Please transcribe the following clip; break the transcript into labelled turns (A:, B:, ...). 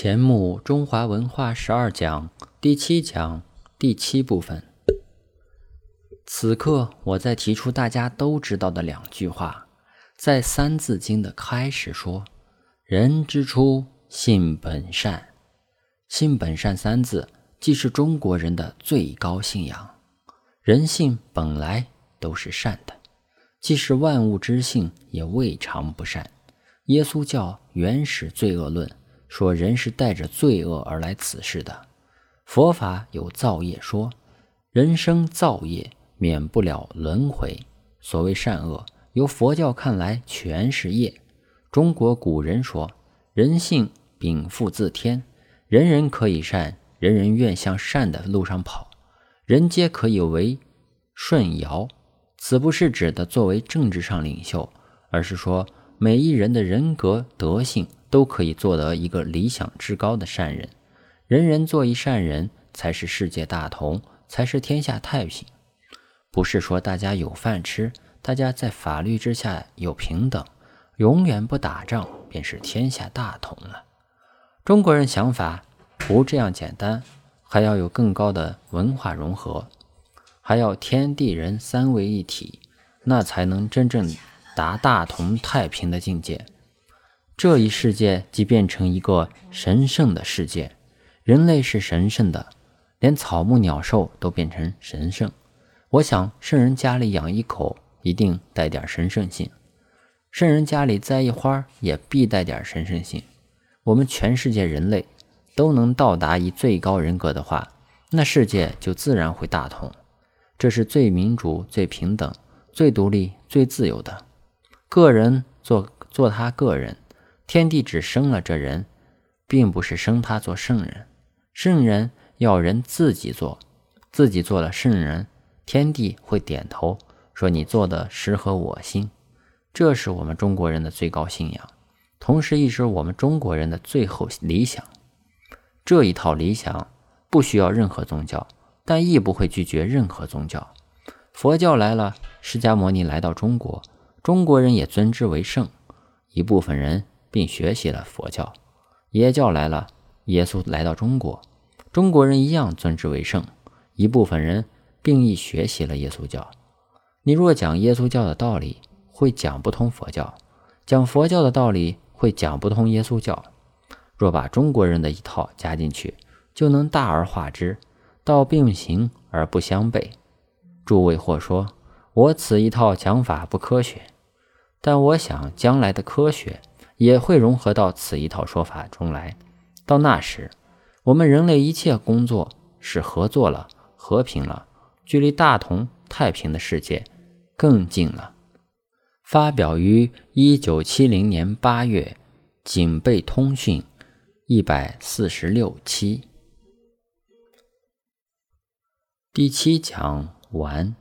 A: 钱穆中华文化十二讲第七讲第七部分。此刻，我在提出大家都知道的两句话，在《三字经》的开始说：“人之初，性本善。”“性本善”三字，既是中国人的最高信仰。人性本来都是善的，既是万物之性，也未尝不善。耶稣教原始罪恶论。说人是带着罪恶而来此世的，佛法有造业说，人生造业免不了轮回。所谓善恶，由佛教看来全是业。中国古人说，人性禀赋自天，人人可以善，人人愿向善的路上跑，人皆可以为舜尧。此不是指的作为政治上领袖，而是说每一人的人格德性。都可以做得一个理想至高的善人，人人做一善人，才是世界大同，才是天下太平。不是说大家有饭吃，大家在法律之下有平等，永远不打仗，便是天下大同了。中国人想法不这样简单，还要有更高的文化融合，还要天地人三位一体，那才能真正达大同太平的境界。这一世界即变成一个神圣的世界，人类是神圣的，连草木鸟兽都变成神圣。我想圣人家里养一口，一定带点神圣性；圣人家里栽一花，也必带点神圣性。我们全世界人类都能到达一最高人格的话，那世界就自然会大同。这是最民主、最平等、最独立、最自由的。个人做做他个人。天地只生了这人，并不是生他做圣人。圣人要人自己做，自己做了圣人，天地会点头说：“你做的适合我心。”这是我们中国人的最高信仰，同时亦是我们中国人的最后理想。这一套理想不需要任何宗教，但亦不会拒绝任何宗教。佛教来了，释迦牟尼来到中国，中国人也尊之为圣。一部分人。并学习了佛教，耶教来了，耶稣来到中国，中国人一样尊之为圣。一部分人并亦学习了耶稣教。你若讲耶稣教的道理，会讲不通佛教；讲佛教的道理，会讲不通耶稣教。若把中国人的一套加进去，就能大而化之，道并行而不相悖。诸位或说我此一套讲法不科学，但我想将来的科学。也会融合到此一套说法中来。到那时，我们人类一切工作是合作了、和平了，距离大同太平的世界更近了。发表于一九七零年八月，《警备通讯》一百四十六期。第七讲完。